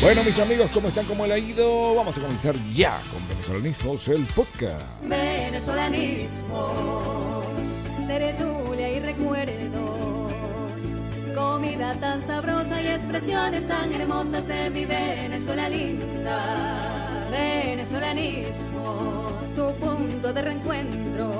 Bueno, mis amigos, ¿cómo están? ¿Cómo le ha ido? Vamos a comenzar ya con Venezolanismos, el podcast. Venezolanismos, tertulia y recuerdos, comida tan sabrosa y expresiones tan hermosas de mi Venezuela linda. Venezolanismos, tu punto de reencuentro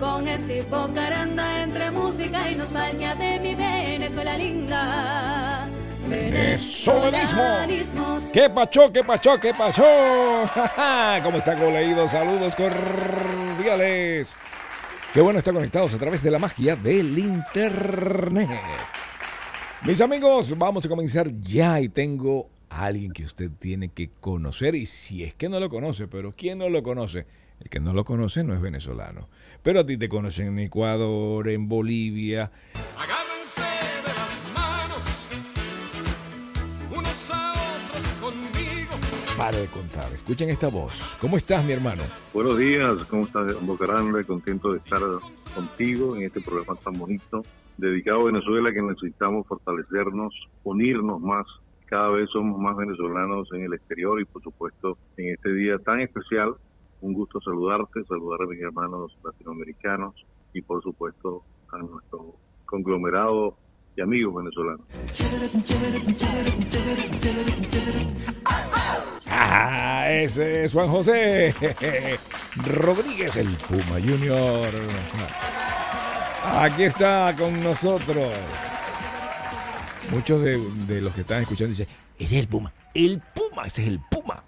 con este Caranda entre música y nostalgia de mi Venezuela linda. Venezolanismos. ¿Qué pacho, qué pacho, qué pacho? ¿Cómo está leído? Saludos cordiales. Qué bueno estar conectados a través de la magia del internet. Mis amigos, vamos a comenzar ya y tengo a alguien que usted tiene que conocer y si es que no lo conoce, pero ¿quién no lo conoce? El que no lo conoce no es venezolano. Pero a ti te conocen en Ecuador, en Bolivia. Agárrense Para de contar, escuchen esta voz. ¿Cómo estás, mi hermano? Buenos días, ¿cómo estás, Boca Grande? Contento de estar contigo en este programa tan bonito, dedicado a Venezuela, que necesitamos fortalecernos, unirnos más. Cada vez somos más venezolanos en el exterior y, por supuesto, en este día tan especial. Un gusto saludarte, saludar a mis hermanos latinoamericanos y, por supuesto, a nuestro conglomerado y amigos venezolanos. Ah, ese es Juan José Rodríguez, el Puma Junior. Aquí está con nosotros. Muchos de, los que están escuchando dicen, ese es el Puma. El Puma, ese es el Puma.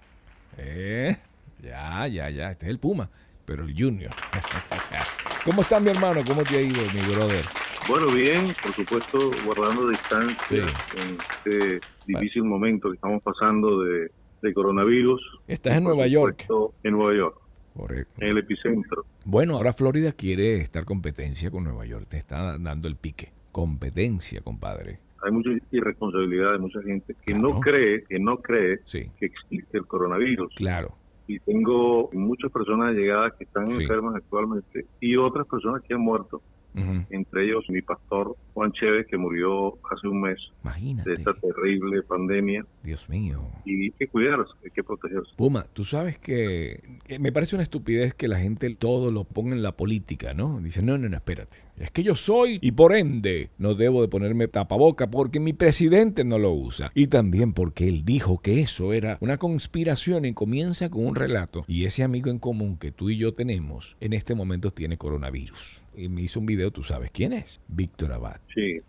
¿Eh? Ya, ya, ya, este es el Puma, pero el Junior. ¿Cómo está mi hermano? ¿Cómo te ha ido, mi brother? Bueno, bien, por supuesto, guardando distancia Sí. en este difícil momento que estamos pasando de, de coronavirus. Estás en Nueva York. En Nueva York, Correcto. en el epicentro. Bueno, ahora Florida quiere estar competencia con Nueva York. Te está dando el pique. Competencia, compadre. Hay mucha irresponsabilidad de mucha gente que Claro. no cree, que no cree Sí, que existe el coronavirus. claro. Y tengo muchas personas llegadas que están Sí. enfermas actualmente y otras personas que han muerto. Entre ellos mi pastor Juan Chévez, que murió hace un mes de esta terrible pandemia. Dios mío. Y hay que cuidarse, hay que protegerse. Puma, tú sabes que que me parece una estupidez que la gente todo lo ponga en la política, ¿no? Dice, no, no, no, espérate. Es que yo soy y por ende no debo de ponerme tapaboca porque mi presidente no lo usa. Y también porque él dijo que eso era una conspiración y comienza con un relato. Y ese amigo en común que tú y yo tenemos en este momento tiene coronavirus. Y me hizo un video, tú sabes quién es. Víctor Abad. Sí.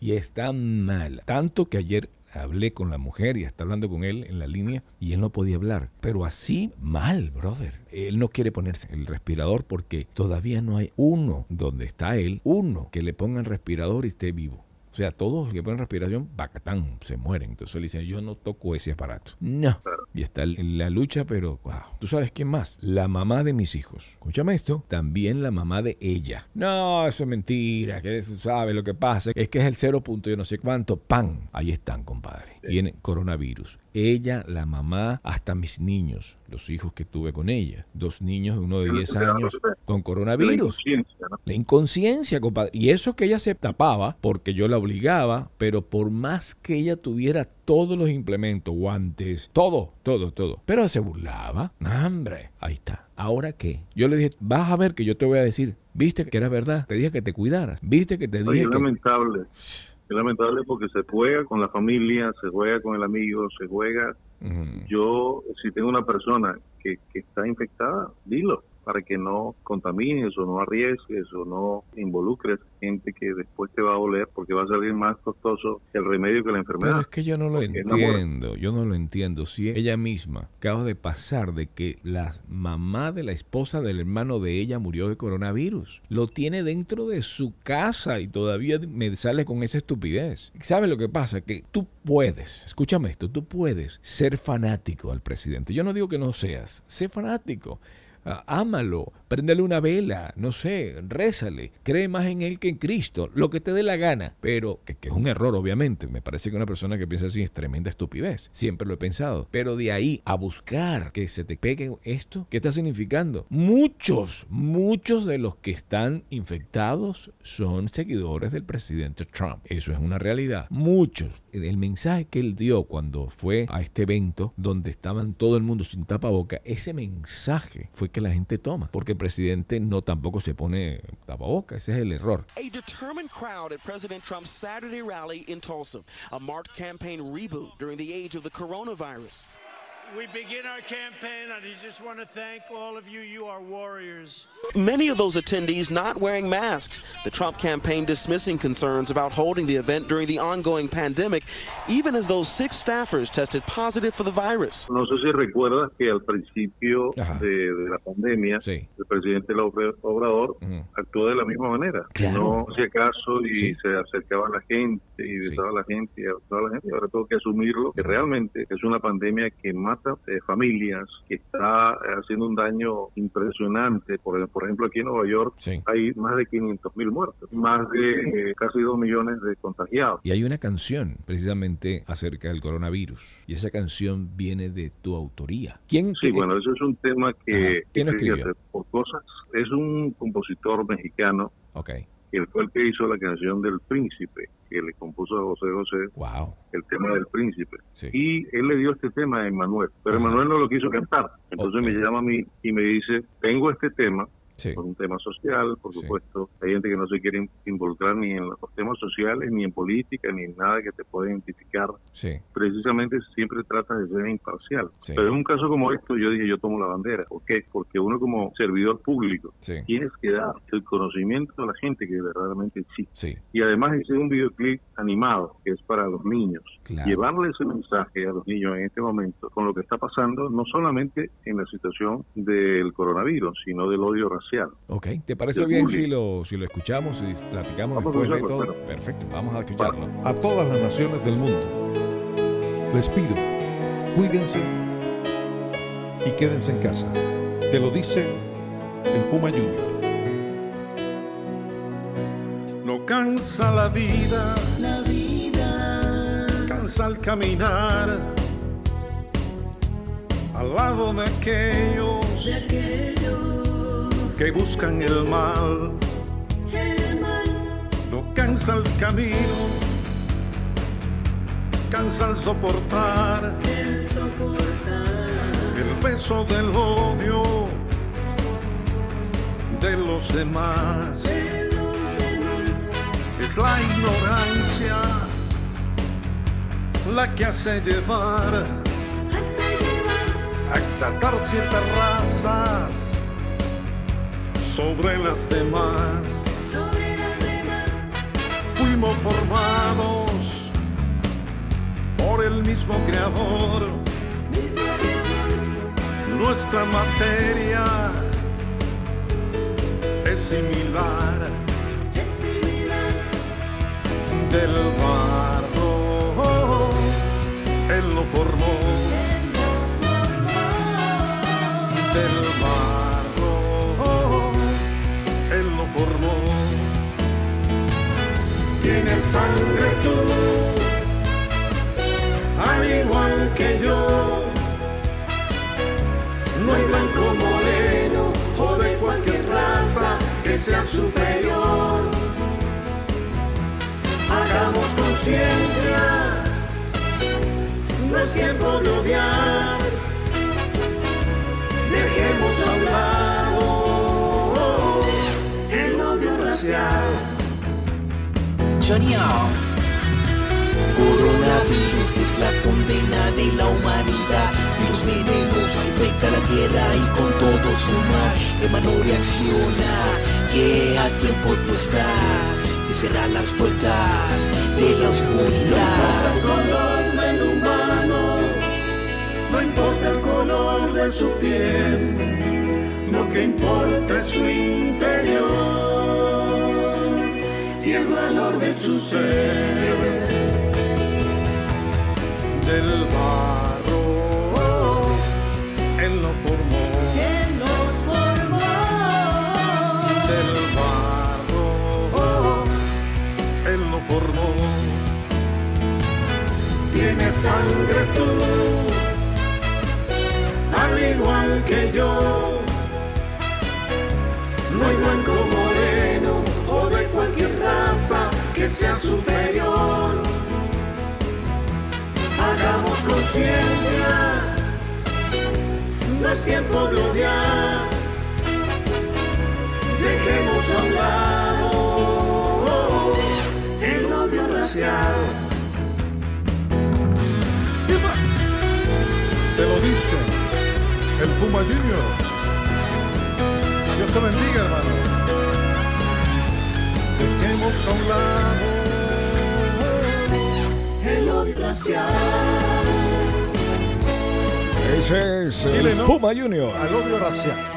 Y está mal. Tanto que ayer hablé con la mujer y está hablando con él en la línea y él no podía hablar. Pero así mal, brother. Él no quiere ponerse el respirador porque todavía no hay uno donde está él, uno que le pongan respirador y esté vivo. O sea, todos los que ponen respiración, bacatán, se mueren. Entonces él dice, yo no toco ese aparato. No. Y está en la lucha, pero, wow. ¿Tú sabes quién más? La mamá de mis hijos. Escúchame esto. También la mamá de ella. No, eso es mentira. Que eso sabe lo que pasa. Es que es el cero punto yo no sé cuánto. ¡Pam! Ahí están, compadre. Tienen coronavirus. Ella, la mamá, hasta mis niños, los hijos que tuve con ella. Dos niños, uno de 10 años, con De la coronavirus. inconsciencia, ¿no? La inconsciencia, compadre. Y eso que ella se tapaba porque yo la obligaba, pero por más que ella tuviera todos los implementos, guantes, todo, todo, todo. Pero se burlaba. ¡Hombre! Ahí está. ¿Ahora qué? Yo le dije, vas a ver que yo te voy a decir. ¿Viste que era verdad? Te dije que te cuidaras. ¿Viste que te dije es que... lamentable. Es lamentable porque se juega con la familia, se juega con el amigo, se juega. Yo, si tengo una persona que, que está infectada, dilo para que no contamines o no arriesgues o no involucres gente que después te va a oler porque va a salir más costoso el remedio que la Pero enfermedad. es que yo no lo Porque entiendo, yo no lo entiendo. Si ella misma acaba de pasar de que la mamá de la esposa del hermano de ella murió de coronavirus, lo tiene dentro de su casa y todavía me sale con esa estupidez. ¿Sabes lo que pasa? Que tú puedes, escúchame esto, tú puedes ser fanático al presidente. Yo no digo que no seas, sé fanático. Ah, ámalo, préndele una vela, no sé, rézale, cree más en él que en Cristo, lo que te dé la gana. Pero, que, que es un error, obviamente. Me parece que una persona que piensa así es tremenda estupidez. Siempre lo he pensado. Pero de ahí a buscar que se te pegue esto, ¿qué está significando? Muchos, muchos de los que están infectados son seguidores del presidente Trump. Eso es una realidad. Muchos. El mensaje que él dio cuando fue a este evento donde estaban todo el mundo sin tapaboca, ese mensaje fue que la gente toma, porque el presidente no tampoco se pone tapaboca, ese es el error. A determined crowd at President Trump's Saturday rally in Tulsa, a marked campaign reboot during the age of the coronavirus. We begin our campaign, and I just want to thank all of you. You are warriors. Many of those attendees not wearing masks. The Trump campaign dismissing concerns about holding the event during the ongoing pandemic, even as those six staffers tested positive for the virus. No sé si recuerdas que al principio de, de la pandemia, Sí. el presidente López Obrador Ujú. actuó de la misma manera. Claro. No hacía caso y Sí. se acercaba a la gente y Sí. a la gente y abrazaba a la gente. Ahora tengo que asumirlo, que realmente es una pandemia que mata eh, familias, que está eh, haciendo un daño impresionante. Por, por ejemplo, aquí en Nueva York Sí. hay más de 500 mil muertos, más de eh, casi 2 millones de contagiados. Y hay una canción precisamente acerca del coronavirus. Y esa canción viene de tu autoría. ¿Quién? Sí, bueno, eso es un tema que, Ajá. ¿Quién escribió? por cosas, es un compositor mexicano Ok. Que fue el que hizo la canción del Príncipe, que le compuso a José José Wow. el tema del Príncipe. Sí. Y él le dio este tema a Emanuel, pero. Emanuel no lo quiso cantar. Entonces me llama a mí y me dice, tengo este tema, Sí. por un tema social, por Sí. supuesto. Hay gente que no se quiere in- involucrar ni en los temas sociales, ni en política, ni en nada que te pueda identificar. Sí. Precisamente siempre trata de ser imparcial. Pero en un caso como esto, yo dije, yo tomo la bandera. ¿Por qué? Porque uno como servidor público tienes que dar el conocimiento a la gente que verdaderamente existe. Sí. Y además hice un videoclip animado que es para los niños. Claro. Llevarle ese mensaje a los niños en este momento con lo que está pasando, no solamente en la situación del coronavirus, sino del odio racial. Ok. ¿Te parece bien si lo, si lo escuchamos y platicamos Vamos a después de todo? claro. Perfecto. Vamos a escucharlo. a todas las naciones del mundo. Les pido, cuídense y quédense en casa. Te lo dice el Puma Junior. No cansa la vida, La vida cansa al caminar al lado de aquellos de aquellos que buscan el mal. el mal No cansa el camino, cansa el soportar el soportar el peso del odio de los demás. de los demás Es la ignorancia la que hace llevar hace llevar a exaltar ciertas razas sobre las demás. sobre las demás Fuimos formados por el mismo creador. mismo creador Nuestra materia es similar es similar del barro. Superior. Hagamos conciencia, no es tiempo de odiar. Dejemos a un lado el odio racial. Genial. Coronavirus es la condena de la humanidad. Virus venenoso que afecta la tierra y con todo su mal. Emano reacciona, que a tiempo tú estás. Te cerrar las puertas de la oscuridad. el color del humano, no importa el color de su piel, lo que importa es su interior y el valor de su ser. Del barro, sangre tú, al igual que yo. No hay blanco moreno o de cualquier raza que sea superior. Hagamos conciencia, no es tiempo de odiar. Dejemos a un lado el odio racial. Te lo dice el Puma Junior. Dios te bendiga, hermano. Dejemos a un lado El odio racial. Ese es el Dile no. Puma Junior. al odio racial.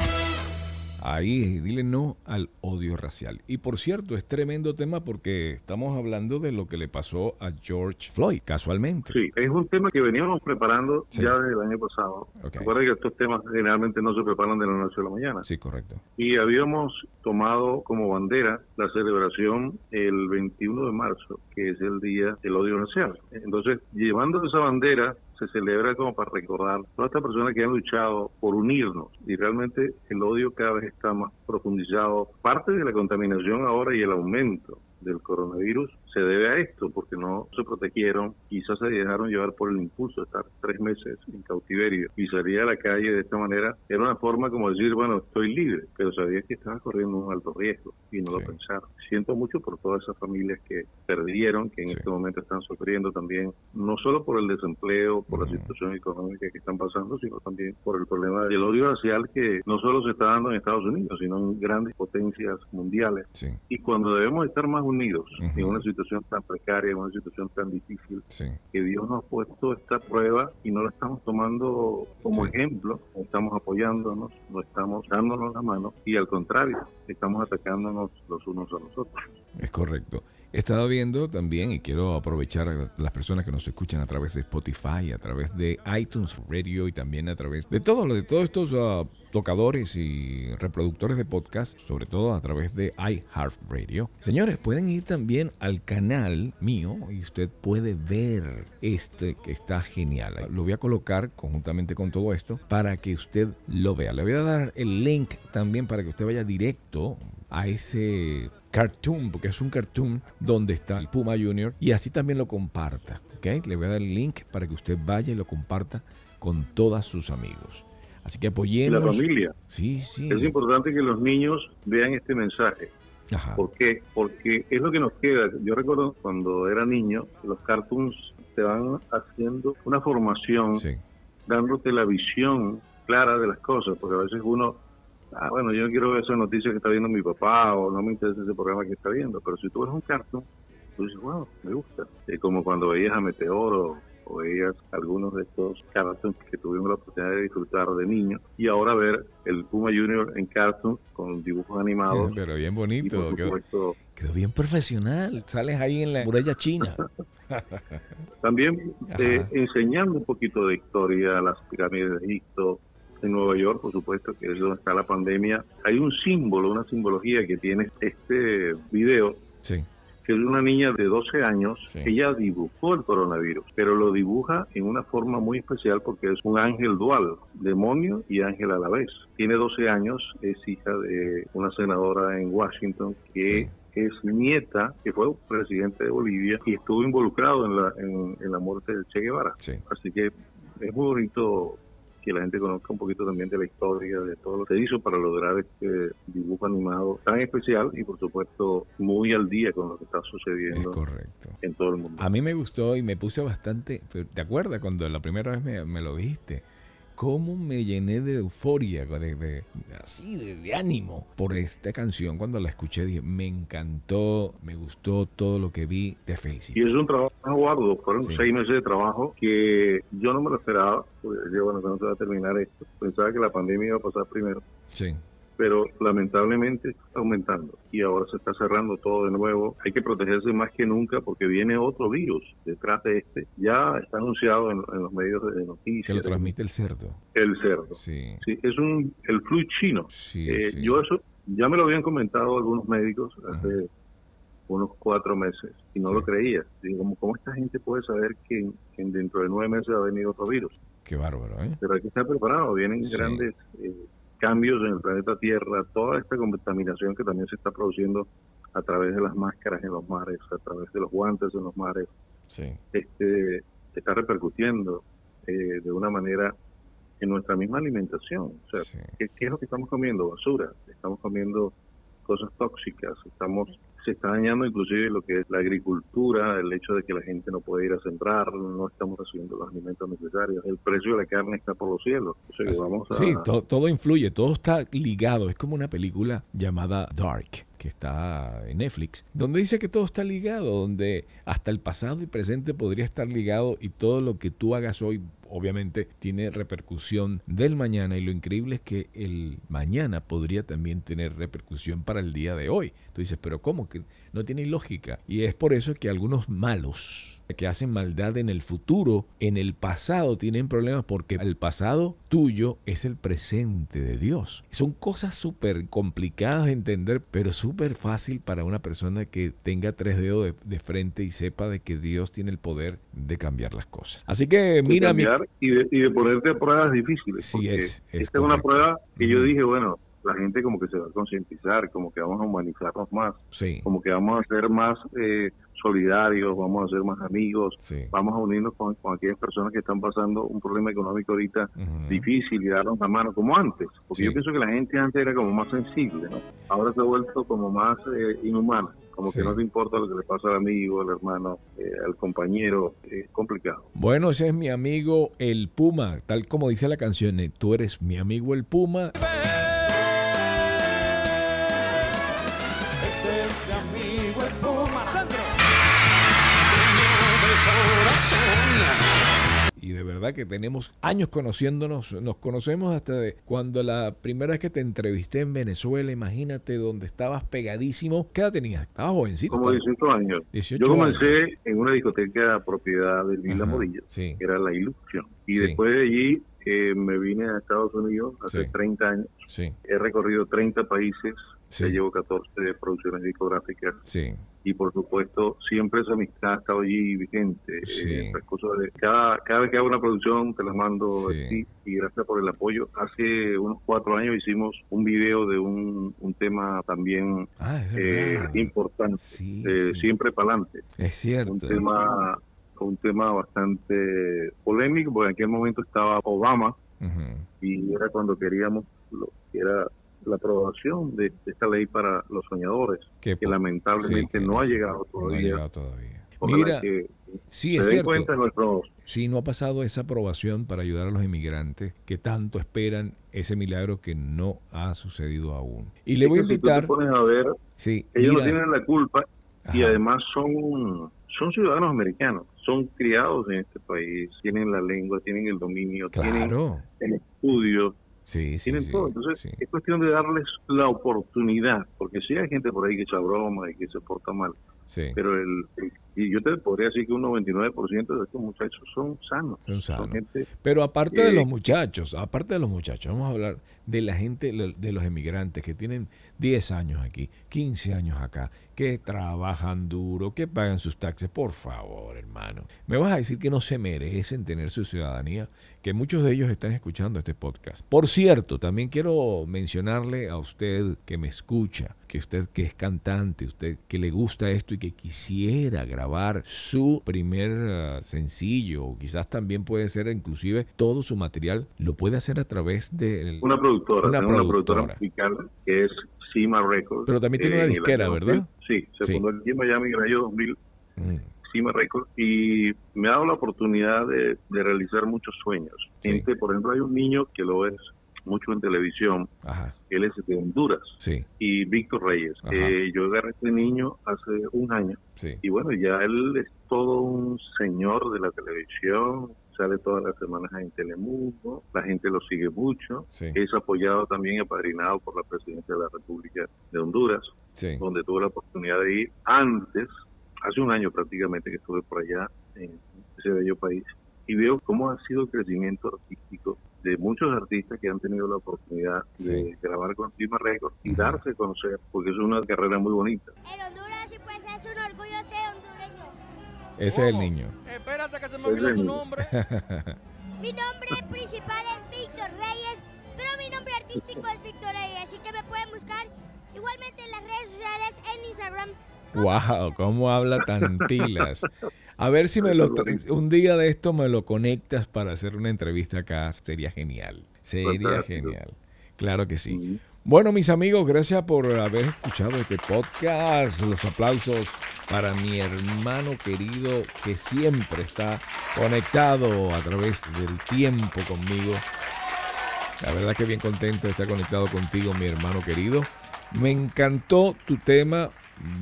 Ahí, dile no al odio racial. Y por cierto, es tremendo tema porque estamos hablando de lo que le pasó a George Floyd, casualmente. Sí, es un tema que veníamos preparando Sí. ya desde el año pasado. Ok. Recuerda que estos temas generalmente no se preparan de la noche a la mañana. Sí, correcto. Y habíamos tomado como bandera la celebración el 21 de marzo, que es el Día del Odio Racial. Entonces, llevando esa bandera, se celebra como para recordar todas estas personas que han luchado por unirnos. Y realmente el odio cada vez está más profundizado. Parte de la contaminación ahora y el aumento del coronavirus se debe a esto, porque no se protegieron, quizás se dejaron llevar por el impulso de estar tres meses en cautiverio y salir a la calle de esta manera. Era una forma como decir, bueno, estoy libre, pero sabía que estaba corriendo un alto riesgo y no Sí. lo pensaron. Siento mucho por todas esas familias que perdieron, que en Sí. este momento están sufriendo también, no solo por el desempleo, por Ujú. la situación económica que están pasando, sino también por el problema del odio racial que no solo se está dando en Estados Unidos, sino en grandes potencias mundiales Sí, y cuando debemos estar más unidos en una situación tan precaria, en una situación tan difícil, sí. que Dios nos ha puesto esta prueba y no la estamos tomando como Sí. ejemplo, no estamos apoyándonos, no estamos dándonos la mano y al contrario, estamos atacándonos los unos a los otros. Es correcto. He estado viendo también, y quiero aprovechar a las personas que nos escuchan a través de Spotify, a través de iTunes Radio y también a través de todo lo de todos estos ah, tocadores y reproductores de podcast, sobre todo a través de iHeartRadio. Señores, pueden ir también al canal mío y usted puede ver este que está genial. Lo voy a colocar conjuntamente con todo esto para que usted lo vea. Le voy a dar el link también para que usted vaya directo a ese cartoon, porque es un cartoon donde está el Puma Junior y así también lo comparta. ¿ok? Le voy a dar el link para que usted vaya y lo comparta con todos sus amigos. Así que Y la apoyemos. familia, Sí, sí. es importante que los niños vean este mensaje. Ajá. ¿Por qué? Porque es lo que nos queda. Yo recuerdo cuando era niño, los cartoons te van haciendo una formación Sí, dándote la visión clara de las cosas, porque a veces uno, ah, bueno, yo no quiero ver esa noticia que está viendo mi papá o no me interesa ese programa que está viendo, pero si tú ves un cartoon, tú dices, wow, me gusta. Es como cuando veías a Meteoro o veías algunos de estos cartoons que tuvimos la oportunidad de disfrutar de niño y ahora ver el Puma Junior en cartoon con dibujos animados. pero bien bonito. Quedó, quedó bien profesional. Sales ahí en la muralla china. También eh, enseñando un poquito de historia, las pirámides de Egipto, en Nueva York, por supuesto, que es donde está la pandemia. Hay un símbolo, una simbología que tiene este video, Sí, que es una niña de 12 años. Sí. Ella dibujó el coronavirus, pero lo dibuja en una forma muy especial porque es un ángel dual, demonio y ángel a la vez. Tiene 12 años, es hija de una senadora en Washington que Sí. es nieta, que fue presidente de Bolivia y estuvo involucrado en la, en, en la muerte de Che Guevara. sí. Así que es muy bonito que la gente conozca un poquito también de la historia, de todo lo que hizo para lograr este dibujo animado tan especial y por supuesto muy al día con lo que está Es sucediendo correcto. en todo el mundo. A mí me gustó y me puse bastante. ¿Te acuerdas cuando la primera vez me, me lo dijiste? Cómo me llené de euforia, de, de- así, de, de ánimo por esta canción. Cuando la escuché dije, me encantó, me gustó todo lo que vi, te Y felicito. es un trabajo arduo, fueron Sí. seis meses de trabajo que yo no me lo esperaba, porque decía, bueno, ¿cuándo se va a terminar esto? Pensaba que la pandemia iba a pasar primero, Sí, pero lamentablemente está aumentando y ahora se está cerrando todo de nuevo. Hay que protegerse más que nunca porque viene otro virus detrás de este. Ya está anunciado en, en los medios de que noticias. lo transmite el cerdo. El cerdo. Sí, Sí, es un el flu chino. sí, Eh, sí. Yo eso ya me lo habían comentado algunos médicos hace unos cuatro meses y no lo creía. Digo, ¿cómo, ¿cómo esta gente puede saber que, que dentro de nueve meses va a venir otro virus? Qué bárbaro, ¿eh? Pero hay que estar preparado, vienen grandes eh, cambios en el planeta Tierra, toda esta contaminación que también se está produciendo a través de las máscaras en los mares, a través de los guantes en los mares, Sí. este, está repercutiendo eh, de una manera en nuestra misma alimentación. O sea, Sí. ¿qué, qué es lo que estamos comiendo? Basura. Estamos comiendo cosas tóxicas. Estamos se está dañando inclusive lo que es la agricultura, el hecho de que la gente no puede ir a sembrar, no estamos recibiendo los alimentos necesarios. El precio de la carne está por los cielos. O sea, que Así- vamos a, Sí, to- todo influye, todo está ligado. Es como una película llamada Dark, que está en Netflix, donde dice que todo está ligado, donde hasta el pasado y presente podría estar ligado y todo lo que tú hagas hoy obviamente tiene repercusión del mañana y lo increíble es que el mañana podría también tener repercusión para el día de hoy. Tú dices, pero ¿cómo? Que no tiene lógica. Y es por eso que algunos malos que hacen maldad en el futuro, en el pasado tienen problemas porque el pasado tuyo es el presente de Dios. Son cosas súper complicadas de entender, pero súper fácil para una persona que tenga tres dedos de, frente y sepa de que Dios tiene el poder de cambiar las cosas. Así que mira, mi, y, de, y de ponerte a pruebas difíciles. Sí, porque es- es esta es una prueba que yo dije, bueno, la gente como que se va a concientizar, como que vamos a humanizarnos más, sí, como que vamos a ser más eh, solidarios, vamos a ser más amigos, sí. vamos a unirnos con, con aquellas personas que están pasando un problema económico ahorita difícil y darnos la mano como antes, porque Sí. yo pienso que la gente antes era como más sensible, ¿no? Ahora se ha vuelto como más eh, inhumana, como Sí. que no te importa lo que le pasa al amigo, al hermano, eh, al compañero, es complicado. Bueno, ese es mi amigo el Puma, tal como dice la canción, eh, tú eres mi amigo el Puma. Ese de verdad que tenemos años conociéndonos, nos conocemos hasta de cuando la primera vez que te entrevisté en Venezuela, imagínate donde estabas pegadísimo. ¿Qué edad tenías? Estabas jovencito. Como estabas- 18 años. 18 Yo comencé años. en una discoteca propiedad de Lila Ajá, Morillo, Sí, que era La Ilusión. Y Sí. después de allí eh, me vine a Estados Unidos hace Sí. 30 años. He recorrido 30 países, Sí. ya llevo 14 producciones discográficas sí, y por supuesto siempre esa amistad ha estado allí vigente. Sí. Eh, de- cada, cada vez que hago una producción te la mando Sí. a ti y gracias por el apoyo. Hace unos cuatro años hicimos un video de un, un tema también Ah, eh, importante, Sí, eh, sí. siempre para adelante. Es cierto. un tema un tema bastante polémico porque en aquel momento estaba Obama y era cuando queríamos lo que era la aprobación de, de esta ley para los soñadores Que lamentablemente sí, que no ha llegado No ha todavía llegado todavía. Mira, que sí, es cierto. cuenta nuestros Sí, no ha pasado esa aprobación para ayudar a los inmigrantes que tanto esperan ese milagro que no ha sucedido aún. Y le voy a si invitar, pones a ver sí, ellos no tienen la culpa y además son son ciudadanos americanos son criados en este país tienen la lengua tienen el dominio tienen el estudio sí, sí, tienen sí, todo. Entonces, sí. es cuestión de darles la oportunidad, porque sí hay gente por ahí que echa broma y que se porta mal, sí, pero el, el- y yo te podría decir que un 99% de estos muchachos son sanos. son Son sanos. gente Pero aparte de los muchachos, aparte de los muchachos, vamos a hablar de la gente, de los emigrantes que tienen 10 años aquí, 15 años acá, que trabajan duro, que pagan sus taxes. Por favor, hermano. ¿Me vas a decir que no se merecen tener su ciudadanía? Que muchos de ellos están escuchando este podcast. Por cierto, también quiero mencionarle a usted que me escucha, que usted que es cantante, usted que le gusta esto y que quisiera grabar su primer eh, sencillo, o quizás también puede ser inclusive todo su material, lo puede hacer a través de una productora, Una tengo una productora productora. musical que es Cima Records. Pero también tiene una el disquera, ¿verdad? 2000. Sí, se Sí. fundó aquí en Miami en el año 2000, Mm, Cima Records, y me ha dado la oportunidad de, de realizar muchos sueños. Sí. Gente, por ejemplo, hay un niño que lo ves mucho en televisión, Ajá, él es de Honduras, sí, y Víctor Reyes. Eh, yo agarré a este niño hace un año sí. y bueno, ya él es todo un señor de la televisión, sale todas las semanas en Telemundo, la gente lo sigue mucho, Sí, es apoyado también y apadrinado por la presidencia de la República de Honduras, sí. donde tuve la oportunidad de ir antes, hace un año prácticamente que estuve por allá en ese bello país, y veo cómo ha sido el crecimiento artístico de muchos artistas que han tenido la oportunidad de Sí. grabar con Cima Records y darse a conocer, porque es una carrera muy bonita. En Honduras Ese es el niño. Espérate que se me olvidó tu nombre. Mi nombre principal es Víctor Reyes, pero mi nombre artístico es Víctor Reyes, así que me pueden buscar igualmente en las redes sociales, en Instagram. Wow, cómo habla tan pilas. A ver si me lo un día de esto me lo conectas para hacer una entrevista acá, sería genial. Sería genial. Claro que sí. Bueno, mis amigos, gracias por haber escuchado este podcast. Los aplausos para mi hermano querido que siempre está conectado a través del tiempo conmigo. La verdad que bien contento de estar conectado contigo, mi hermano querido. Me encantó tu tema.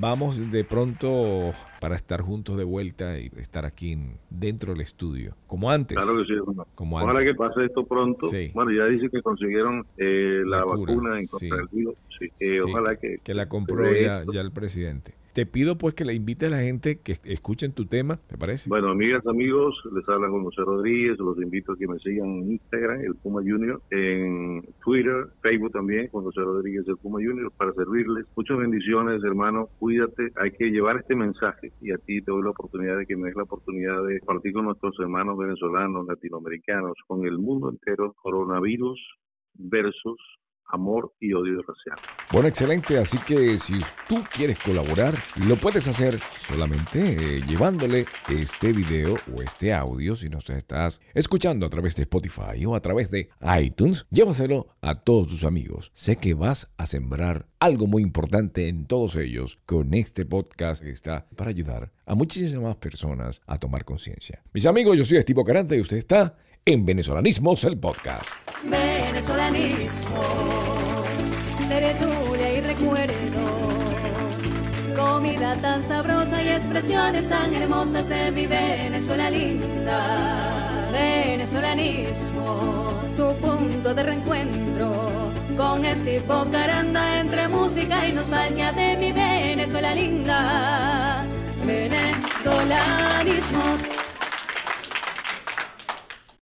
Vamos de pronto para estar juntos de vuelta y estar aquí dentro del estudio, como antes. Claro que sí, Como Ojalá que pase esto pronto. Bueno, ya dice que consiguieron eh, la, vacuna en contra del virus. Eh, ojalá que... Que la compró ya, ya el presidente. Te pido pues que le invite a la gente que escuchen tu tema, ¿te parece? Bueno, amigas, amigos, les habla con José Rodríguez, los invito a que me sigan en Instagram, el Puma Junior, en Twitter, Facebook también, con José Rodríguez, el Puma Junior, para servirles. Muchas bendiciones, hermano, cuídate, hay que llevar este mensaje y a ti te doy la oportunidad de que me des la oportunidad de compartir con nuestros hermanos venezolanos, latinoamericanos, con el mundo entero, coronavirus versus amor y odio racial. Bueno, excelente. Así que si tú quieres colaborar, lo puedes hacer solamente eh, llevándole este video o este audio, si nos estás escuchando a través de Spotify o a través de iTunes, llévaselo a todos tus amigos. Sé que vas a sembrar algo muy importante en todos ellos con este podcast que está para ayudar a muchísimas personas a tomar conciencia. Mis amigos, yo soy Estivo Carante y usted está en Venezolanismos, el podcast. Venezolanismos, tertulia y recuerdos, comida tan sabrosa y expresiones tan hermosas de mi Venezuela linda. Venezolanismos, tu punto de reencuentro con este Caranda entre música y nostalgia de mi Venezuela linda.